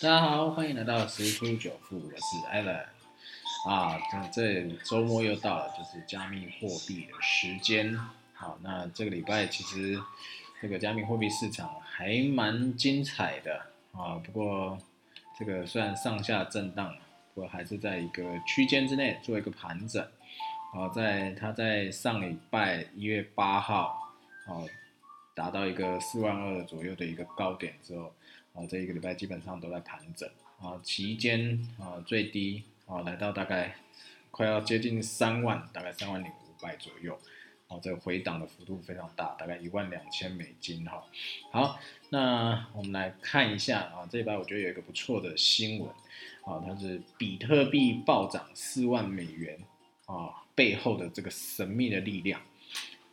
大家好，欢迎来到十出九富，我是 Allen 啊。这这周末又到了，就是加密货币的时间。好，那这个礼拜其实这个加密货币市场还蛮精彩的啊。不过这个虽然上下震荡，不过还是在一个区间之内做一个盘整。好，在它在上礼拜一月八号，好达到一个四万二左右的一个高点之后。啊，这一个礼拜基本上都在盘整啊，期间啊最低啊来到大概快要接近三万，大概三万零五百左右，啊，这个回档的幅度非常大，大概一万两千美金哈。好，那我们来看一下啊，这一拜我觉得有一个不错的新闻啊，它是比特币暴涨四万美元啊背后的这个神秘的力量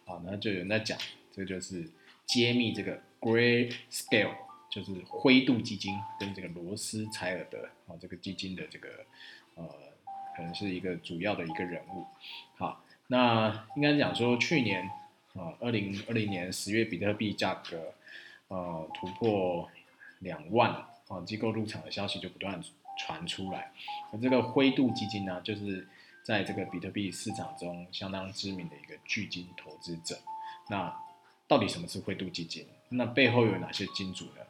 啊，那就有人在讲，这就是揭秘这个 Gray Scale。就是灰度基金跟这个罗斯柴尔德啊，这个基金的这个呃，可能是一个主要的一个人物。好，那应该讲说，去年啊，二零二零年十月，比特币价格呃突破两万啊，机构入场的消息就不断传出来。那这个灰度基金呢，就是在这个比特币市场中相当知名的一个巨金投资者。那到底什么是灰度基金？那背后有哪些金主呢？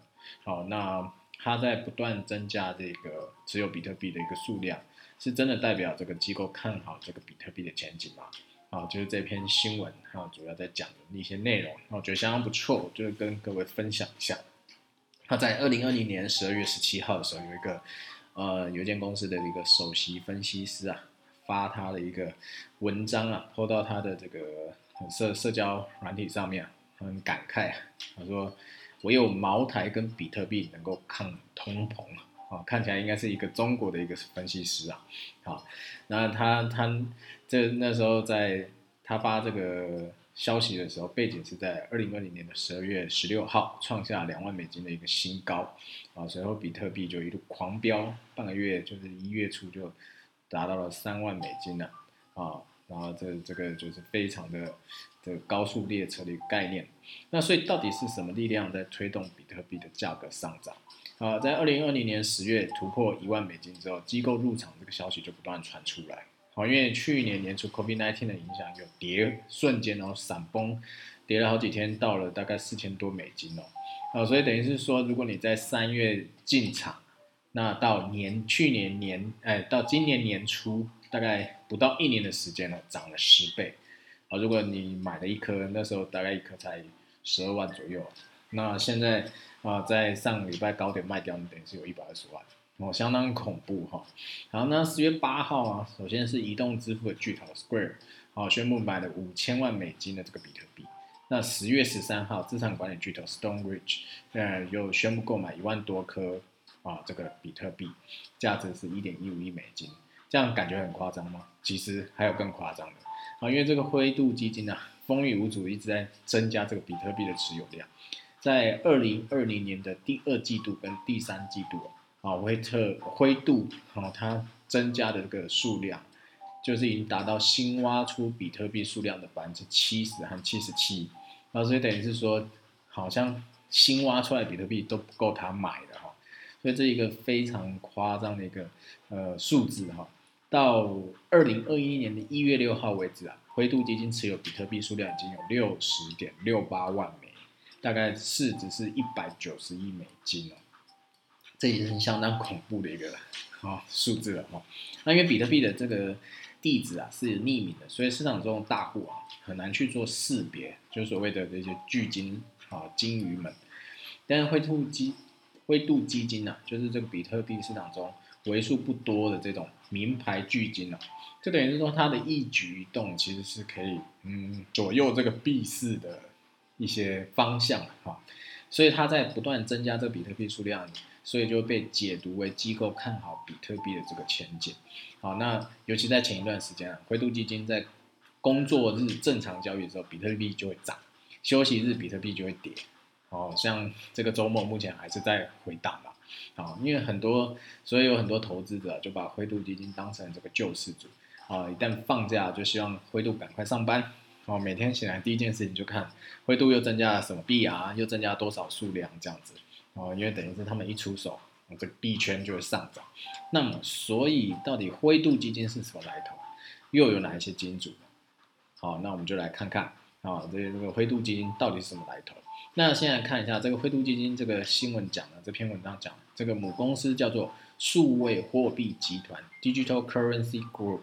好，那它在不断增加这个持有比特币的一个数量，是真的代表这个机构看好这个比特币的前景吗？啊，就是这篇新闻啊，主要在讲的一些内容，我觉得相当不错，就是跟各位分享一下。他在二零二零年十二月十七号的时候，有一个呃，有一间公司的一个首席分析师啊，发他的一个文章啊，抛到他的这个社社交软体上面，很感慨啊，他说。唯有茅台跟比特币能够抗通膨啊，看起来应该是一个中国的一个分析师啊，好，那他他这那时候在他发这个消息的时候，背景是在二零二零年的十二月十六号创下两万美金的一个新高啊，随后比特币就一路狂飙，半个月就是一月初就达到了三万美金了啊。然后这这个就是非常的这个高速列车的一个概念，那所以到底是什么力量在推动比特币的价格上涨？啊，在二零二零年十月突破一万美金之后，机构入场这个消息就不断传出来。好，因为去年年初 COVID-19 的影响有跌，瞬间然后闪崩，跌了好几天，到了大概四千多美金哦。啊，所以等于是说，如果你在三月进场，那到年去年年哎到今年年初。大概不到一年的时间呢，涨了十倍，啊，如果你买了一颗，那时候大概一颗才十二万左右，那现在啊，在上礼拜高点卖掉，你等于是有一百二十万，哦，相当恐怖哈。然后呢，十月八号啊，首先是移动支付的巨头 Square，啊，宣布买了五千万美金的这个比特币。那十月十三号，资产管理巨头 Stone Ridge，呃，又宣布购买一万多颗啊，这个比特币，价值是一点一五亿美金。这样感觉很夸张吗？其实还有更夸张的啊，因为这个灰度基金啊，风雨无阻一直在增加这个比特币的持有量，在二零二零年的第二季度跟第三季度啊，啊灰特灰度啊，它增加的这个数量，就是已经达到新挖出比特币数量的百分之七十和七十七，啊，所以等于是说，好像新挖出来比特币都不够他买的哈，所以这一个非常夸张的一个呃数字哈。到二零二一年的一月六号为止啊，灰度基金持有比特币数量已经有六十点六八万枚，大概市值是一百九十亿美金哦，这也是相当恐怖的一个啊 数字了哈。那因为比特币的这个地址啊是匿名的，所以市场中的大户啊很难去做识别，就所谓的这些巨金啊金鱼们。但是灰度基灰度基金呢，就是这个比特币市场中。为数不多的这种名牌巨金哦，就等于是说它的一举一动其实是可以嗯左右这个币市的一些方向哈，所以他在不断增加这个比特币数量，所以就被解读为机构看好比特币的这个前景。好，那尤其在前一段时间啊，灰度基金在工作日正常交易的时候，比特币就会涨；休息日比特币就会跌。哦，像这个周末目前还是在回档嘛。啊，因为很多，所以有很多投资者就把灰度基金当成这个救世主啊！一旦放假，就希望灰度赶快上班。哦，每天醒来第一件事情就看灰度又增加了什么币啊，又增加多少数量这样子。哦，因为等于是他们一出手，这个币圈就会上涨。那么，所以到底灰度基金是什么来头？又有哪一些金主？好，那我们就来看看啊，这这个灰度基金到底是什么来头？那现在看一下这个灰度基金这个新闻讲的这篇文章讲，这个母公司叫做数位货币集团 （Digital Currency Group），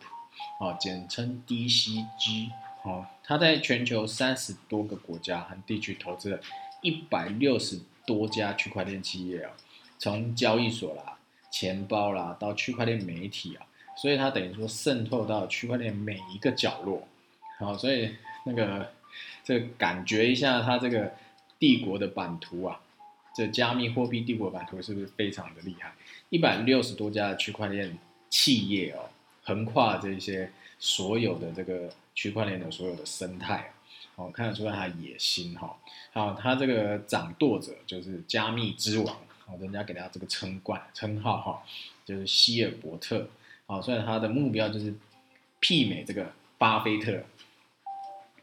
啊，简称 DCG。哦，它在全球三十多个国家和地区投资了一百六十多家区块链企业啊，从交易所啦、钱包啦到区块链媒体啊，所以它等于说渗透到区块链每一个角落。好，所以那个这感觉一下它这个帝国的版图啊，这加密货币帝国版图是不是非常的厉害？一百六十多家的区块链企业哦，横跨这些所有的这个。区块链的所有的生态，哦，看得出来他野心哈。好，他这个掌舵者就是加密之王，哦，人家给他这个称冠称号哈，就是希尔伯特。好，所以他的目标就是媲美这个巴菲特，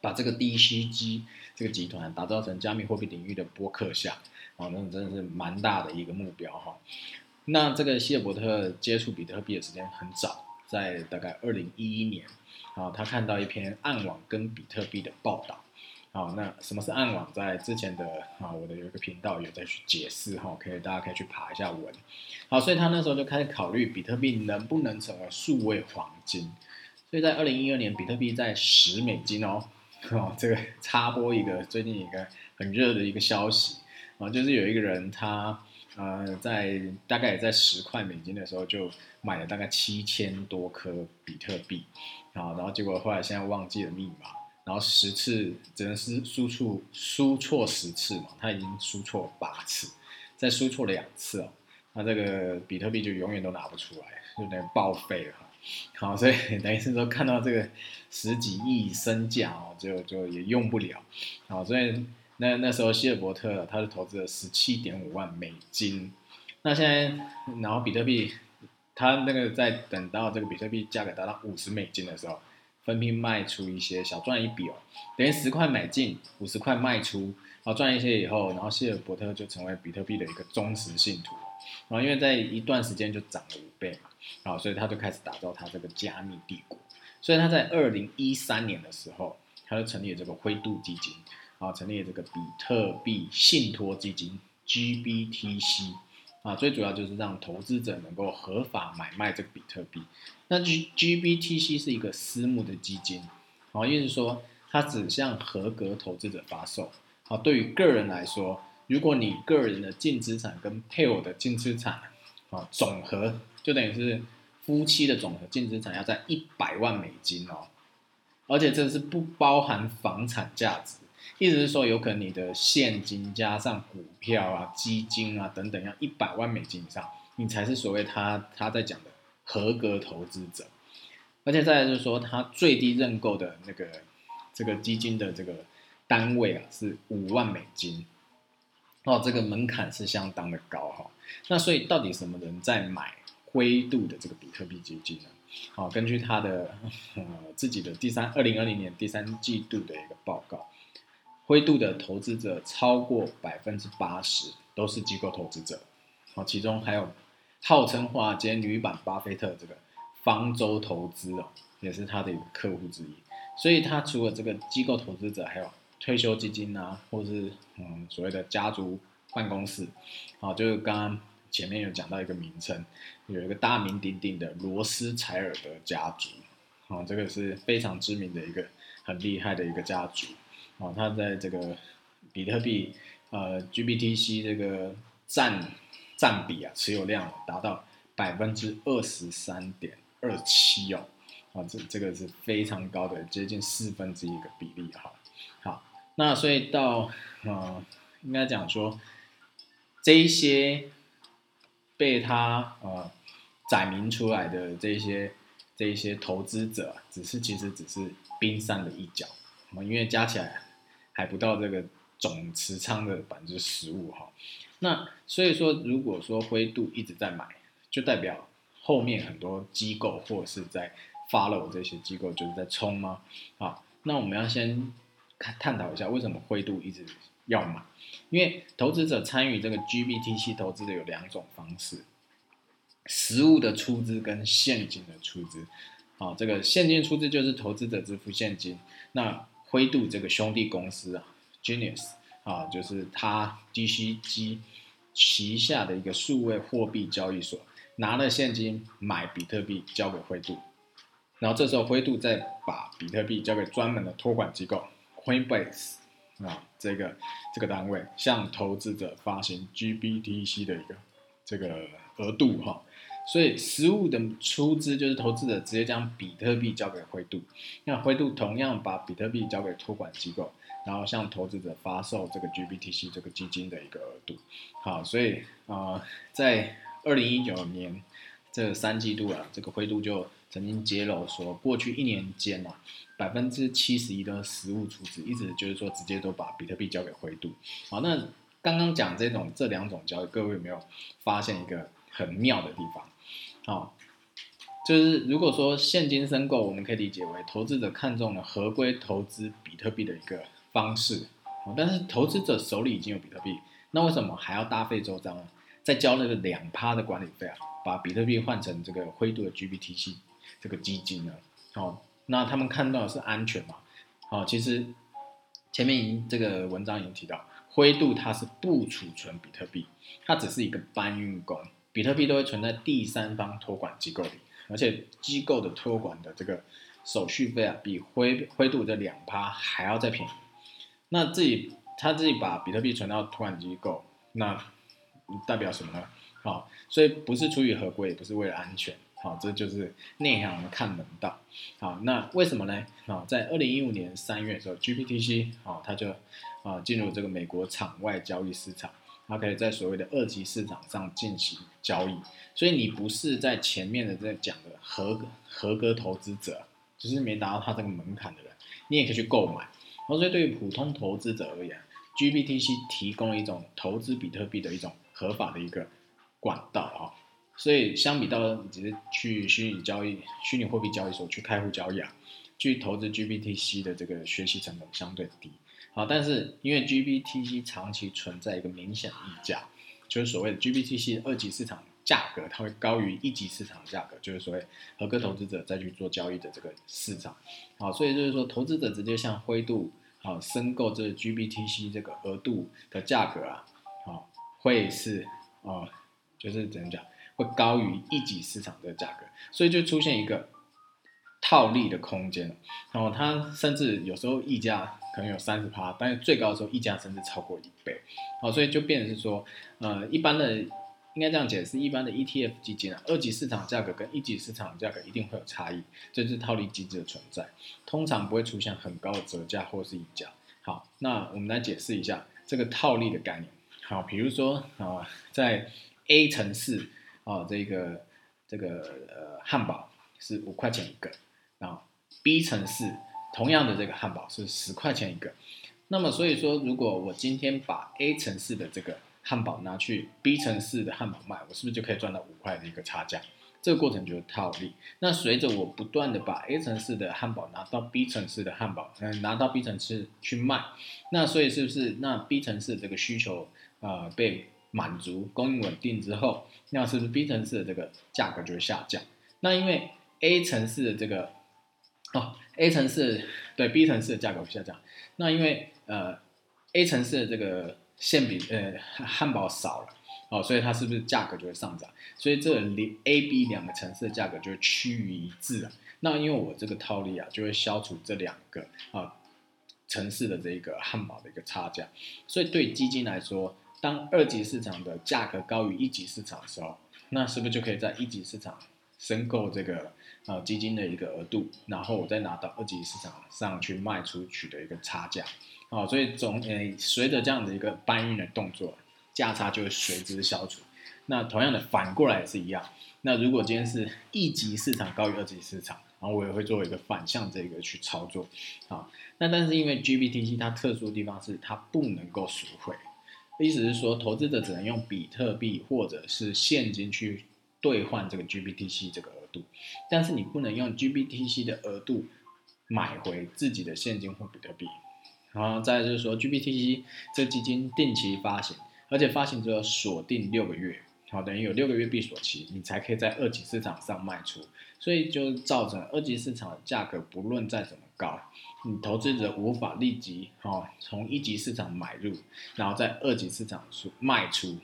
把这个 DCG 这个集团打造成加密货币领域的波克夏。哦，那真的是蛮大的一个目标哈。那这个希尔伯特接触比特币的时间很早，在大概二零一一年。啊，他看到一篇暗网跟比特币的报道。好，那什么是暗网？在之前的啊，我的有一个频道有在去解释哈，可以大家可以去爬一下文。好，所以他那时候就开始考虑比特币能不能成为数位黄金。所以在二零一二年，比特币在十美金哦。哦，这个 插播一个最近一个很热的一个消息啊，就是有一个人他呃在大概也在十块美金的时候就买了大概七千多颗比特币。啊，然后结果后来现在忘记了密码，然后十次只能是输出输错十次嘛，他已经输错八次，再输错两次哦，那这个比特币就永远都拿不出来，就等于报废了。好，所以 等于是说看到这个十几亿身价哦，就就也用不了。好，所以那那时候希尔伯特他是投资了十七点五万美金，那现在然后比特币。他那个在等到这个比特币价格达到五十美金的时候，分批卖出一些，小赚一笔哦，等于十块买进，五十块卖出，然后赚一些以后，然后希尔伯特就成为比特币的一个忠实信徒，然后因为在一段时间就涨了五倍嘛，然后所以他就开始打造他这个加密帝国，所以他在二零一三年的时候，他就成立了这个灰度基金，啊成立了这个比特币信托基金 GBTC。啊，最主要就是让投资者能够合法买卖这个比特币。那 G GBTC 是一个私募的基金，好，意思说它只向合格投资者发售。好，对于个人来说，如果你个人的净资产跟配偶的净资产，啊，总和就等于是夫妻的总和净资产要在一百万美金哦，而且这是不包含房产价值。意思是说，有可能你的现金加上股票啊、基金啊等等，要一百万美金以上，你才是所谓他他在讲的合格投资者。而且再来就是说，他最低认购的那个这个基金的这个单位啊是五万美金，哦，这个门槛是相当的高哈。那所以到底什么人在买灰度的这个比特币基金呢？好，根据他的呃自己的第三二零二零年第三季度的一个报告。灰度的投资者超过百分之八十都是机构投资者，好，其中还有号称华尔街女版巴菲特这个方舟投资哦，也是他的一个客户之一。所以，他除了这个机构投资者，还有退休基金啊，或是嗯所谓的家族办公室，好，就是刚刚前面有讲到一个名称，有一个大名鼎鼎的罗斯柴尔德家族，啊，这个是非常知名的一个很厉害的一个家族。哦，它在这个比特币呃 GBTC 这个占占比啊，持有量达到百分之二十三点二七哦，啊，这这个是非常高的，接近四分之一个比例哈。好，那所以到呃，应该讲说这一些被他呃载明出来的这些这些投资者，只是其实只是冰山的一角啊，因为加起来。还不到这个总持仓的百分之十五哈，那所以说，如果说灰度一直在买，就代表后面很多机构或者是在 follow 这些机构就是在冲吗？好，那我们要先看探讨一下为什么灰度一直要买，因为投资者参与这个 GBTC 投资的有两种方式，实物的出资跟现金的出资。啊，这个现金出资就是投资者支付现金，那灰度这个兄弟公司啊，Genius 啊，就是它 DCG 旗下的一个数位货币交易所，拿了现金买比特币交给灰度，然后这时候灰度再把比特币交给专门的托管机构 Coinbase。啊，这个这个单位向投资者发行 GBTC 的一个这个额度哈，所以实物的出资就是投资者直接将比特币交给灰度，那灰度同样把比特币交给托管机构，然后向投资者发售这个 GBTC 这个基金的一个额度。好，所以啊，在二零一九年这三季度啊，这个灰度就曾经揭露说，过去一年间啊。百分之七十一的实物出资，一直就是说直接都把比特币交给灰度。好，那刚刚讲这种这两种交易，各位有没有发现一个很妙的地方？好，就是如果说现金申购，我们可以理解为投资者看中了合规投资比特币的一个方式。但是投资者手里已经有比特币，那为什么还要大费周章？再交那个两趴的管理费啊，把比特币换成这个灰度的 GBTC 这个基金呢？好。那他们看到的是安全嘛？好，其实前面已经这个文章已经提到，灰度它是不储存比特币，它只是一个搬运工，比特币都会存在第三方托管机构里，而且机构的托管的这个手续费啊，比灰灰度的两趴还要再便宜。那自己他自己把比特币存到托管机构，那代表什么呢？好，所以不是出于合规，也不是为了安全。好，这就是内行人看门道。好，那为什么呢？啊，在二零一五年三月的时候，GPTC 啊，它就啊进入这个美国场外交易市场，它可以在所谓的二级市场上进行交易。所以你不是在前面的在讲的合格合格投资者，只是没达到它这个门槛的人，你也可以去购买。所以对于普通投资者而言，GPTC 提供一种投资比特币的一种合法的一个管道啊。所以相比到你直接去虚拟交易、虚拟货币交易所去开户交易啊，去投资 GBTC 的这个学习成本相对低。好，但是因为 GBTC 长期存在一个明显溢价，就是所谓的 GBTC 二级市场价格它会高于一级市场价格，就是所谓合格投资者再去做交易的这个市场。好，所以就是说投资者直接向灰度啊申购这个 GBTC 这个额度的价格啊，好会是啊，就是怎么讲？会高于一级市场的价格，所以就出现一个套利的空间然后它甚至有时候溢价可能有三十趴，但是最高的时候溢价甚至超过一倍。好，所以就变成是说，呃，一般的应该这样解释，一般的 ETF 基金啊，二级市场价格跟一级市场价格一定会有差异，这是套利机制的存在，通常不会出现很高的折价或是溢价。好，那我们来解释一下这个套利的概念。好，比如说啊，在 A 城市。哦，这个这个呃，汉堡是五块钱一个，然后 B 城市同样的这个汉堡是十块钱一个。那么所以说，如果我今天把 A 城市的这个汉堡拿去 B 城市的汉堡卖，我是不是就可以赚到五块的一个差价？这个过程就是套利。那随着我不断的把 A 城市的汉堡拿到 B 城市的汉堡，嗯，拿到 B 城市去卖，那所以是不是那 B 城市这个需求啊被？满足供应稳定之后，那是不是 B 城市的这个价格就会下降？那因为 A 城市的这个哦，A 城市对 B 城市的价格会下降。那因为呃 A 城市的这个馅饼呃汉堡少了哦，所以它是不是价格就会上涨？所以这里 A、B 两个城市的价格就会趋于一致了。那因为我这个套利啊，就会消除这两个啊城市的这个汉堡的一个差价。所以对基金来说。当二级市场的价格高于一级市场的时候，那是不是就可以在一级市场申购这个呃基金的一个额度，然后我再拿到二级市场上去卖出取得一个差价？好，所以总呃随着这样的一个搬运的动作，价差就会随之消除。那同样的反过来也是一样。那如果今天是一级市场高于二级市场，然后我也会做一个反向这个去操作。啊，那但是因为 GBTC 它特殊的地方是它不能够赎回。意思是说，投资者只能用比特币或者是现金去兑换这个 GBTC 这个额度，但是你不能用 GBTC 的额度买回自己的现金或比特币。然后再就是说，GBTC 这基金定期发行，而且发行之后锁定六个月，好，等于有六个月闭锁期，你才可以在二级市场上卖出，所以就造成二级市场的价格不论再怎么高，你投资者无法立即哦从一级市场买入，然后在二级市场出卖出，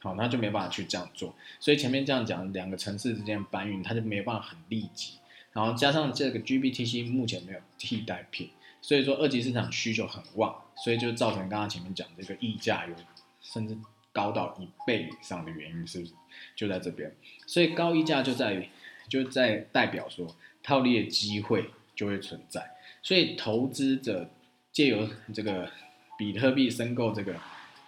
好，那就没办法去这样做。所以前面这样讲，两个城市之间搬运，它就没办法很立即，然后加上这个 GBTC 目前没有替代品。所以说二级市场需求很旺，所以就造成刚刚前面讲这个溢价有甚至高到一倍以上的原因，是不是就在这边？所以高溢价就在于就在代表说套利的机会就会存在，所以投资者借由这个比特币申购这个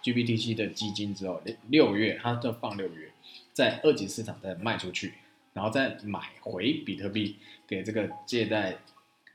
GBTC 的基金之后，六月它就放六月，在二级市场再卖出去，然后再买回比特币给这个借贷。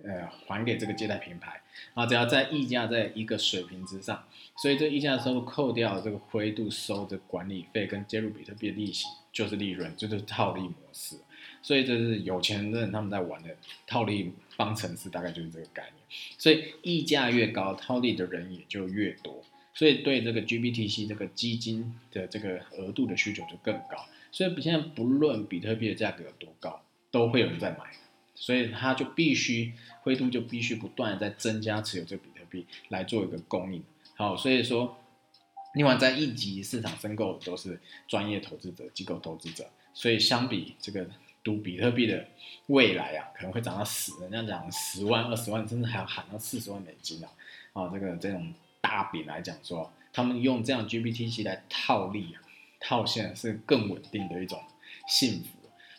呃，还给这个借贷平台，然后只要在溢价在一个水平之上，所以这溢价收入扣掉这个灰度收的管理费跟接入比特币的利息，就是利润，就是套利模式。所以这是有钱人他们在玩的套利方程式，大概就是这个概念。所以溢价越高，套利的人也就越多，所以对这个 GBTC 这个基金的这个额度的需求就更高。所以现在不论比特币的价格有多高，都会有人在买。所以它就必须灰度就必须不断的在增加持有这个比特币来做一个供应，好，所以说，另外在一级市场申购都是专业投资者、机构投资者，所以相比这个比特币的未来啊，可能会涨到十，人家讲十万、二十万，甚至还要喊到四十万美金啊，啊，这个这种大饼来讲说，他们用这样 GBTC 来套利啊，套现是更稳定的一种幸福。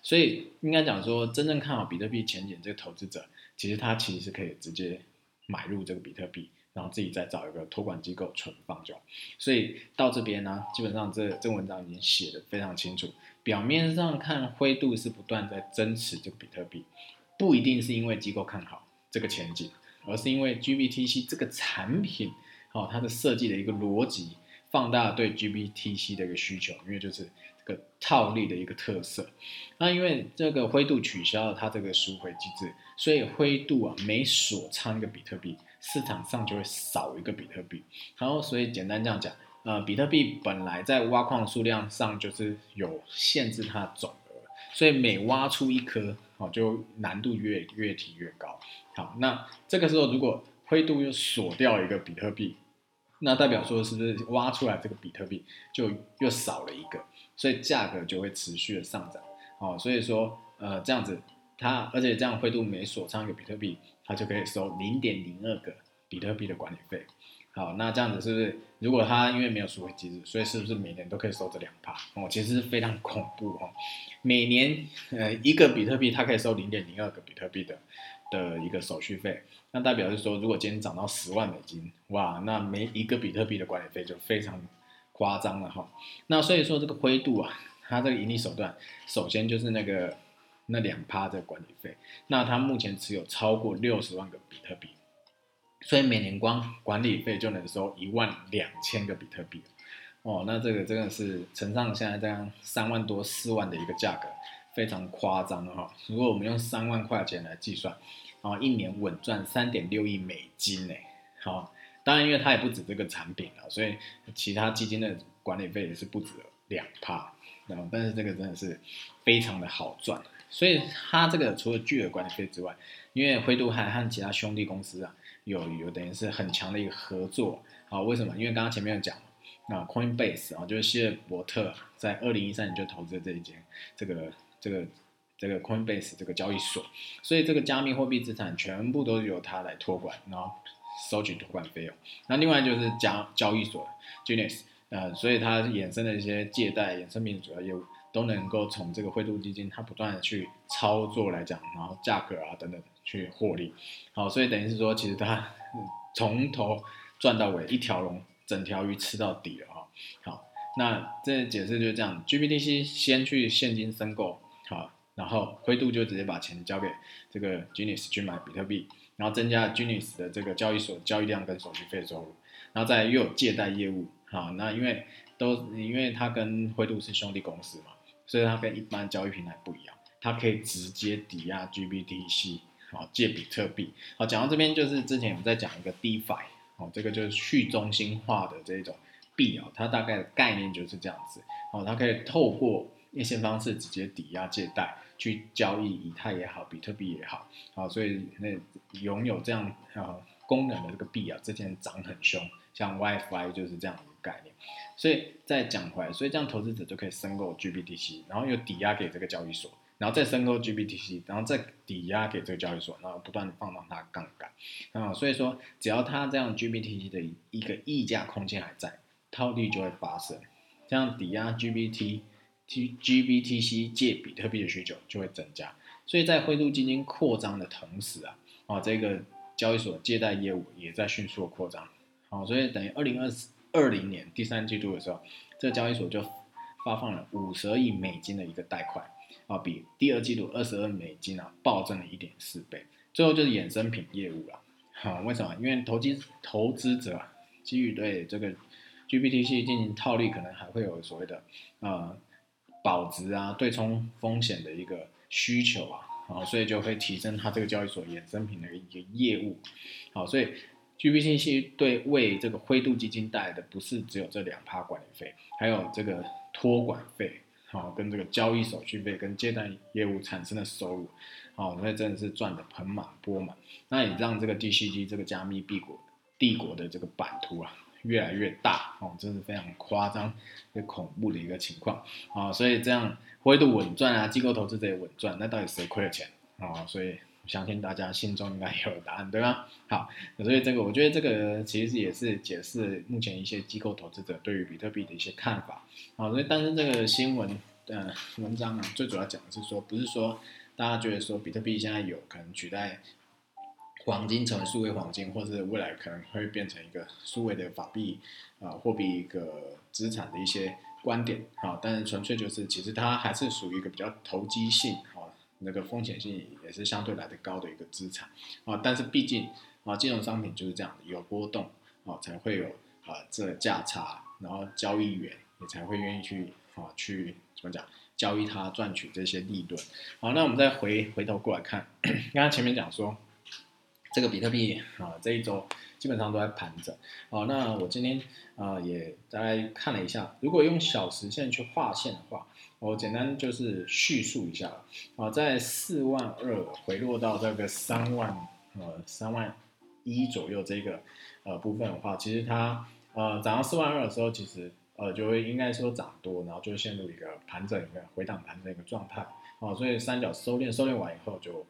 所以应该讲说，真正看好比特币前景这个投资者，其实他其实是可以直接买入这个比特币，然后自己再找一个托管机构存放就好。所以到这边呢，基本上这这文章已经写的非常清楚。表面上看灰度是不断在增持这个比特币，不一定是因为机构看好这个前景，而是因为 GBTC 这个产品，哦，它的设计的一个逻辑，放大对 GBTC 的一个需求，因为就是这个。套利的一个特色，那因为这个灰度取消了它这个赎回机制，所以灰度啊每锁仓一个比特币，市场上就会少一个比特币。然后所以简单这样讲，呃，比特币本来在挖矿数量上就是有限制它的总额，所以每挖出一颗，哦，就难度越越提越高。好，那这个时候如果灰度又锁掉一个比特币，那代表说是不是挖出来这个比特币就又少了一个？所以价格就会持续的上涨，好，所以说，呃，这样子，它而且这样灰度每锁仓一个比特币，它就可以收零点零二个比特币的管理费，好，那这样子是不是？如果他因为没有赎回机制，所以是不是每年都可以收这两趴？哦，其实是非常恐怖哦，每年，呃，一个比特币它可以收零点零二个比特币的的一个手续费，那代表是说，如果今天涨到十万美金，哇，那每一个比特币的管理费就非常。夸张了哈，那所以说这个灰度啊，它这个盈利手段，首先就是那个那两趴的管理费，那它目前持有超过六十万个比特币，所以每年光管理费就能收一万两千个比特币，哦，那这个真的是乘上现在这样三万多四万的一个价格，非常夸张哈。如果我们用三万块钱来计算，啊，一年稳赚三点六亿美金呢，好。当然，因为它也不止这个产品啊，所以其他基金的管理费也是不止两趴，然后但是这个真的是非常的好赚，所以它这个除了巨额管理费之外，因为灰度还和其他兄弟公司啊有有等于是很强的一个合作啊，为什么？因为刚刚前面有讲那，Coinbase 啊，就是希尔伯特在二零一三年就投资了这一间这个这个这个 Coinbase 这个交易所，所以这个加密货币资产全部都由他来托管，然后。收取托管费用，那另外就是交交易所 Genius，呃，所以它衍生的一些借贷衍生品主要业务都能够从这个灰度基金它不断的去操作来讲，然后价格啊等等去获利，好，所以等于是说其实它 从头赚到尾，一条龙整条鱼吃到底了哈。好，那这解释就是这样，GBTC 先去现金申购，好，然后灰度就直接把钱交给这个 Genius 去买比特币。然后增加 Genius 的这个交易所交易量跟手续费收入，然后再又有借贷业务，好，那因为都因为它跟灰度是兄弟公司嘛，所以它跟一般交易平台不一样，它可以直接抵押 GBTC，好借比特币，好，讲到这边就是之前我们在讲一个 DeFi，哦，这个就是去中心化的这种币啊，它大概的概念就是这样子，哦，它可以透过一些方式直接抵押借贷去交易以太也好，比特币也好，好，所以那拥有这样啊功能的这个币啊，之前涨很凶，像 WiFi 就是这样的概念，所以再讲回来，所以这样投资者就可以申购 GBTC，然后又抵押给这个交易所。然后再申购 GBTC，然后再抵押给这个交易所，然后不断的放大它杠杆，啊，所以说只要它这样 GBTC 的一个溢价空间还在，套利就会发生，这样抵押 GBT T GBTC 借比特币的需求就会增加，所以在灰度基金扩张的同时啊，啊，这个交易所借贷业务也在迅速的扩张，好，所以等于二零二二零年第三季度的时候，这个交易所就发放了五十亿美金的一个贷款。啊，比第二季度二十二美金啊暴增了一点四倍。最后就是衍生品业务了，好，为什么？因为投机投资者基于对这个 GPTC 进行套利，可能还会有所谓的呃保值啊、对冲风险的一个需求啊，啊，所以就会提升它这个交易所衍生品的一个业务。好，所以 GBTC 对为这个灰度基金带来的不是只有这两趴管理费，还有这个托管费。哦，跟这个交易手续费跟借贷业务产生的收入，哦，那真的是赚的盆满钵满。那也让这个 DCG 这个加密帝国帝国的这个版图啊越来越大，哦，真是非常夸张、也恐怖的一个情况啊。所以这样灰度稳赚啊，机构投资者也稳赚，那到底谁亏了钱啊？所以相信大家心中应该有答案，对吗？好，所以这个我觉得这个其实也是解释目前一些机构投资者对于比特币的一些看法。好，所以但是这个新闻。呃，文章啊，最主要讲的是说，不是说大家觉得说比特币现在有可能取代黄金成为数位黄金，或是未来可能会变成一个数位的法币啊货币一个资产的一些观点啊，但是纯粹就是其实它还是属于一个比较投机性啊，那个风险性也是相对来的高的一个资产啊，但是毕竟啊金融商品就是这样的，有波动啊才会有啊这价差，然后交易员也才会愿意去啊去。怎么讲？交易它赚取这些利润。好，那我们再回回头过来看，刚刚前面讲说，这个比特币啊，这一周基本上都在盘整。好，那我今天啊也大概看了一下，如果用小时线去画线的话，我简单就是叙述一下啊，在四万二回落到这个三万呃三万一左右这个呃部分的话，其实它呃涨到四万二的时候，其实。呃，就会应该说涨多，然后就陷入一个盘整、一个回档盘的一个状态，啊，所以三角收敛，收敛完以后就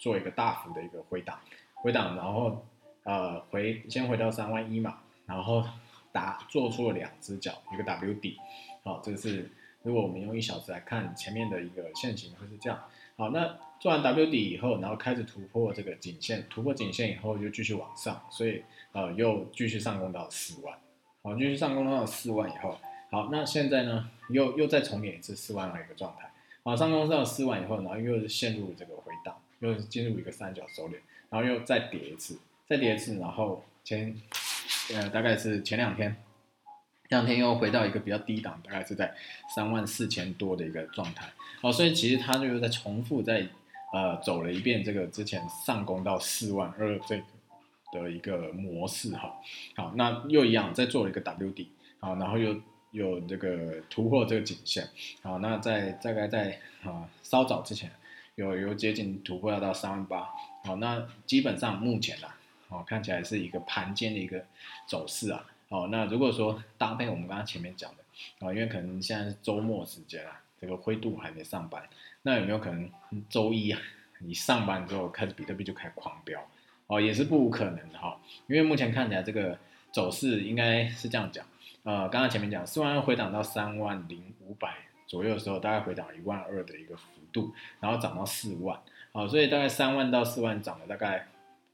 做一个大幅的一个回档，回档，然后呃回先回到三万一嘛，然后打做出了两只脚，一个 W 底，好，这是如果我们用一小时来看前面的一个线型会是这样，好，那做完 W 底以后，然后开始突破这个颈线，突破颈线以后就继续往上，所以呃又继续上攻到四万。好，继续上攻到四万以后，好，那现在呢，又又再重演一次四万的一个状态。好，上攻到四万以后，然后又是陷入这个回档，又进入一个三角收敛，然后又再跌一次，再跌一次，然后前呃大概是前两天，这两天又回到一个比较低档，大概是在三万四千多的一个状态。好，所以其实它就是在重复在呃走了一遍这个之前上攻到四万二这个。的一个模式哈，好，那又一样再做了一个 W 底，好，然后又有这个突破这个颈线，好，那在大概在啊稍早之前有有接近突破要到三万八，好，那基本上目前啊，好看起来是一个盘间的一个走势啊，好，那如果说搭配我们刚刚前面讲的，啊，因为可能现在是周末时间啊，这个灰度还没上班，那有没有可能周一啊，你上班之后开始比特币就开始狂飙？哦，也是不无可能的哈，因为目前看起来这个走势应该是这样讲，呃，刚刚前面讲四万回档到三万零五百左右的时候，大概回档一万二的一个幅度，然后涨到四万，好，所以大概三万到四万涨了大概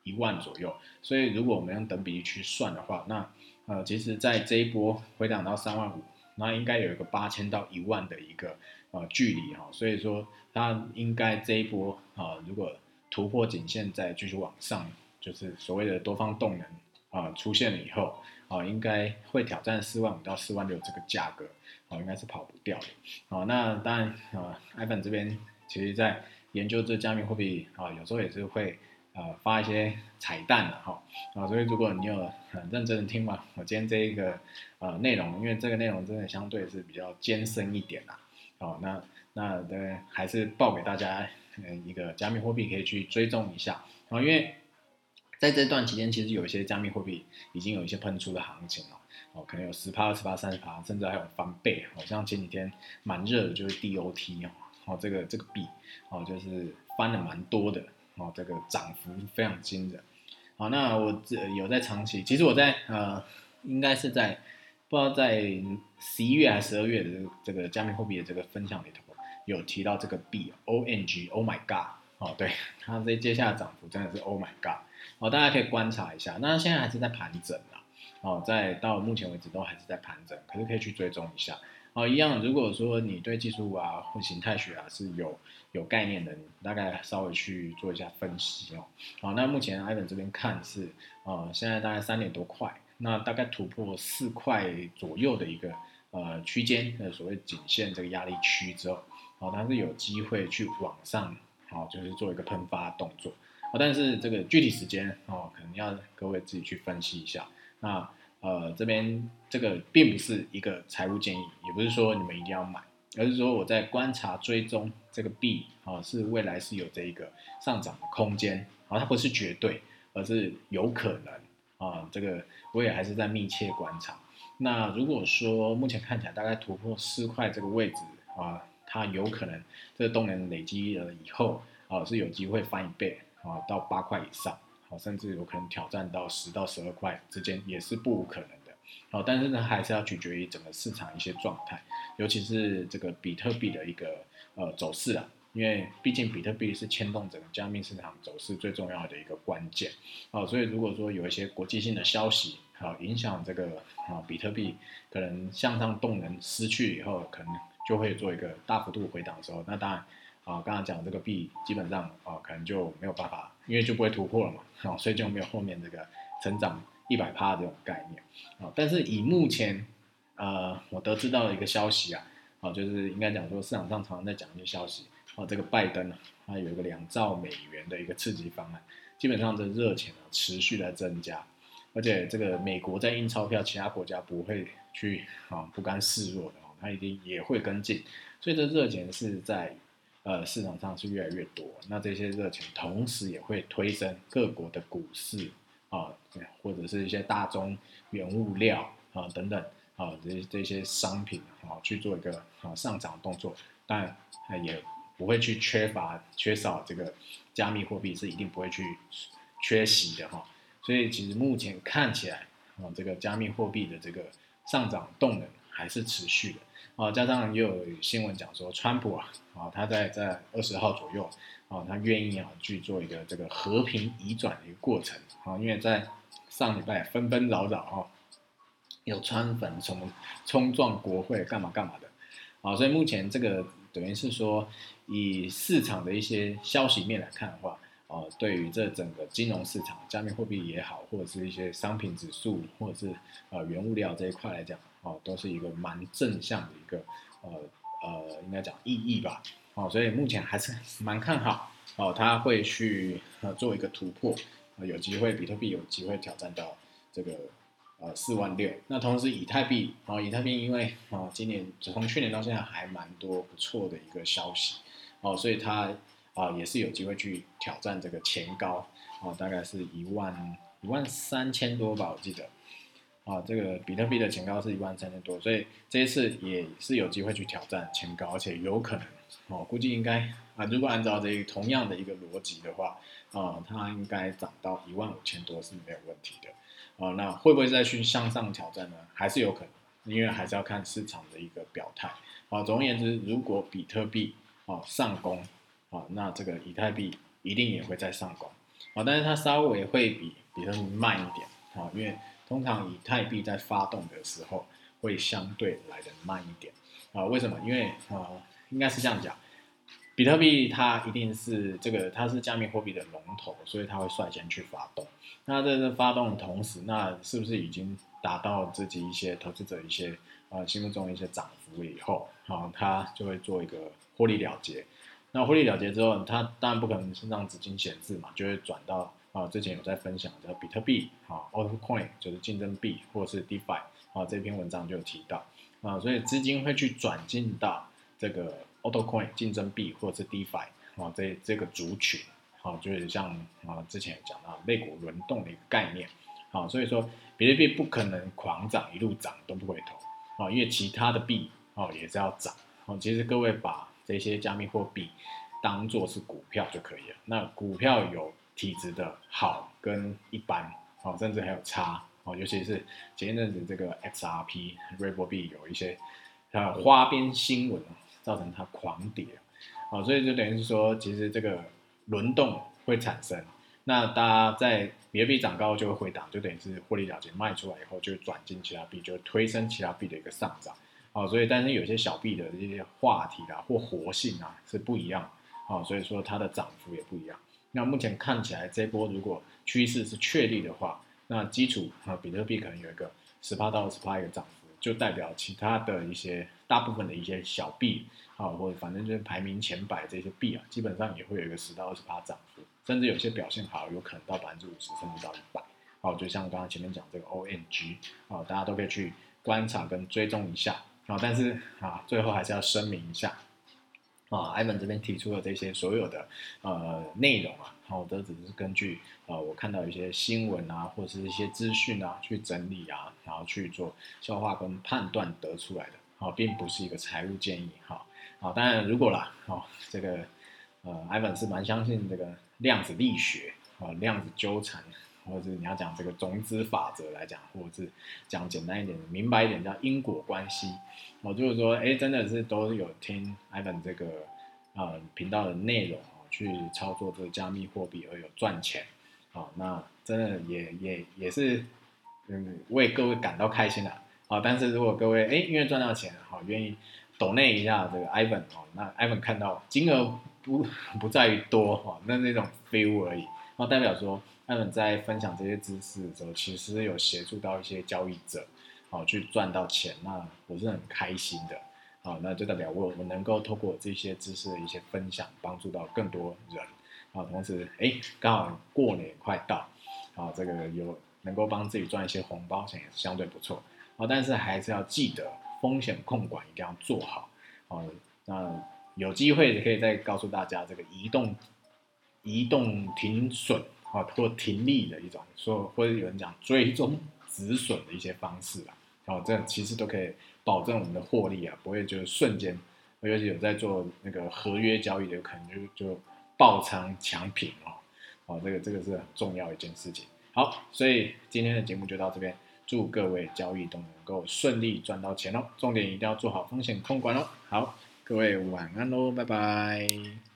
一万左右，所以如果我们用等比例去算的话，那呃，其实在这一波回档到三万五，那应该有一个八千到一万的一个呃距离哈，所以说它应该这一波啊，如果突破颈线再继续往上。就是所谓的多方动能啊出现了以后啊，应该会挑战四万五到四万六这个价格啊，应该是跑不掉的啊。那当然啊，iPhone 这边其实在研究这加密货币啊，有时候也是会呃发一些彩蛋了哈啊，所以如果你有很认真的听完我今天这一个呃内容，因为这个内容真的相对是比较艰深一点啦，哦，那那对还是报给大家嗯一个加密货币可以去追踪一下然后，因为在这段期间其实有一些加密货币已经有一些喷出的行情了。哦，可能有十趴、二十趴、三十趴，甚至还有翻倍。好像前几天蛮热的，就是 DOT 哦，哦，这个这个币哦，就是翻了蛮多的哦，这个涨幅非常惊人。好，那我这有在长期，其实我在呃，应该是在不知道在十一月还是十二月的这个加密货币的这个分享里头有提到这个币 ONG，Oh my God，哦，对，它这接下来涨幅真的是 Oh my God，哦，大家可以观察一下。那现在还是在盘整啊。哦，在到目前为止都还是在盘整，可是可以去追踪一下。哦，一样，如果说你对技术啊或形态学啊是有有概念的，大概稍微去做一下分析哦。好，那目前艾文这边看是，呃，现在大概三点多块，那大概突破四块左右的一个呃区间，呃所谓颈线这个压力区之后，哦，它是有机会去往上，好，就是做一个喷发动作。哦，但是这个具体时间哦，可能要各位自己去分析一下。那呃，这边这个并不是一个财务建议，也不是说你们一定要买，而是说我在观察追踪这个币啊，是未来是有这一个上涨的空间啊，它不是绝对，而是有可能啊，这个我也还是在密切观察。那如果说目前看起来大概突破四块这个位置啊，它有可能这个动能累积了以后啊，是有机会翻一倍啊，到八块以上。啊甚至有可能挑战到十到十二块之间，也是不无可能的。好，但是呢，还是要取决于整个市场一些状态，尤其是这个比特币的一个呃走势啊。因为毕竟比特币是牵动整个加密市场走势最重要的一个关键。好，所以如果说有一些国际性的消息，好影响这个啊比特币可能向上动能失去以后，可能就会做一个大幅度回档的时候，那当然啊，刚刚讲这个币基本上啊可能就没有办法。因为就不会突破了嘛，好，所以就没有后面这个成长一百趴这种概念，啊，但是以目前，呃，我得知到的一个消息啊，啊，就是应该讲说市场上常常在讲一些消息，啊，这个拜登呢，他有一个两兆美元的一个刺激方案，基本上这热钱啊持续在增加，而且这个美国在印钞票，其他国家不会去啊不甘示弱的啊，他一定也会跟进，所以这热钱是在。呃，市场上是越来越多，那这些热钱同时也会推升各国的股市啊，或者是一些大宗原物料啊等等啊，这这些商品啊去做一个啊上涨动作，但也不会去缺乏缺少这个加密货币是一定不会去缺席的哈，所以其实目前看起来啊，这个加密货币的这个上涨动能还是持续的。啊，加上又有新闻讲说，川普啊，啊，他在在二十号左右，啊，他愿意啊去做一个这个和平移转的一个过程，啊，因为在上礼拜纷纷扰扰啊，有川粉什么冲撞国会干嘛干嘛的，啊，所以目前这个等于是说，以市场的一些消息面来看的话，啊，对于这整个金融市场、加密货币也好，或者是一些商品指数，或者是呃原物料这一块来讲。哦，都是一个蛮正向的一个，呃呃，应该讲意义吧。哦，所以目前还是 蛮看好。哦，它会去呃做一个突破，有机会比特币有机会挑战到这个呃四万六。那同时以太币，哦，以太币因为啊今年从去年到现在还蛮多不错的一个消息，哦，所以它啊也是有机会去挑战这个前高，啊，大概是一万一万三千多吧，我记得。啊，这个比特币的前高是一万三千多，所以这一次也是有机会去挑战前高，而且有可能，哦，估计应该啊，如果按照这同样的一个逻辑的话，啊，它应该涨到一万五千多是没有问题的，啊，那会不会再去向上挑战呢？还是有可能，因为还是要看市场的一个表态，啊，总而言之，如果比特币啊上攻，啊，那这个以太币一定也会在上攻，啊，但是它稍微会比比特币慢一点，啊，因为。通常以太币在发动的时候会相对来的慢一点啊？为什么？因为啊，应该是这样讲，比特币它一定是这个，它是加密货币的龙头，所以它会率先去发动。那在这发动的同时，那是不是已经达到自己一些投资者一些啊心目中一些涨幅以后啊，它就会做一个获利了结那获利了结之后，它当然不可能是让资金闲置嘛，就会转到啊，之前有在分享的比特币啊，Altcoin 就是竞争币，或者是 DeFi 啊，这篇文章就有提到。啊，所以资金会去转进到这个 Altcoin 竞争币或者是 DeFi 啊，这这个族群，好，就是像啊之前有讲到类股轮动的一个概念，好，所以说比特币不可能狂涨一路涨都不回头啊，因为其他的币哦也是要涨，哦，其实各位把这些加密货币当做是股票就可以了，那股票有。体质的好跟一般，哦，甚至还有差，哦，尤其是前一阵子这个 XRP 瑞波币有一些呃花边新闻造成它狂跌，哦，所以就等于是说，其实这个轮动会产生，那大家在比特币涨高就会回档，就等于是获利了结卖出来以后就转进其他币，就推升其他币的一个上涨，哦，所以但是有些小币的这些话题啊或活性啊是不一样，哦，所以说它的涨幅也不一样。那目前看起来，这波如果趋势是确立的话，那基础啊，比特币可能有一个十八到二十八一个涨幅，就代表其他的一些大部分的一些小币啊，或者反正就是排名前百这些币啊，基本上也会有一个十到二十八涨幅，甚至有些表现好，有可能到百分之五十，甚至到一百。好，就像刚刚前面讲这个 ONG 啊，大家都可以去观察跟追踪一下啊，但是啊，最后还是要声明一下。啊，艾文这边提出的这些所有的呃内容啊，好，都只是根据呃我看到一些新闻啊，或者是一些资讯啊去整理啊，然后去做消化跟判断得出来的，好，并不是一个财务建议，哈，好，当然如果啦，哦，这个呃艾文是蛮相信这个量子力学啊，量子纠缠。或者是你要讲这个种子法则来讲，或者是讲简单一点、明白一点，叫因果关系。我，就是说，哎，真的是都有听 Ivan 这个呃频道的内容哦，去操作这个加密货币而有赚钱。好，那真的也也也是嗯为各位感到开心的。好，但是如果各位哎因为赚到钱，好愿意抖内一下这个 Ivan 哦，那 Ivan 看到金额不不在于多哈，那那种 feel 而已，那代表说。他们在分享这些知识的时候，其实有协助到一些交易者，好去赚到钱，那我是很开心的，好，那就代表我我能够透过这些知识的一些分享，帮助到更多人，好，同时，哎，刚好过年快到，好，这个有能够帮自己赚一些红包钱也是相对不错，好，但是还是要记得风险控管一定要做好，好，那有机会也可以再告诉大家这个移动移动停损。啊，或停利的一种，说或者有人讲追踪止损的一些方式啊，哦，这样其实都可以保证我们的获利啊，不会就是瞬间，尤其有在做那个合约交易的，可能就就爆仓抢品哦，哦，这个这个是很重要一件事情。好，所以今天的节目就到这边，祝各位交易都能够顺利赚到钱哦，重点一定要做好风险控管哦。好，各位晚安喽，拜拜。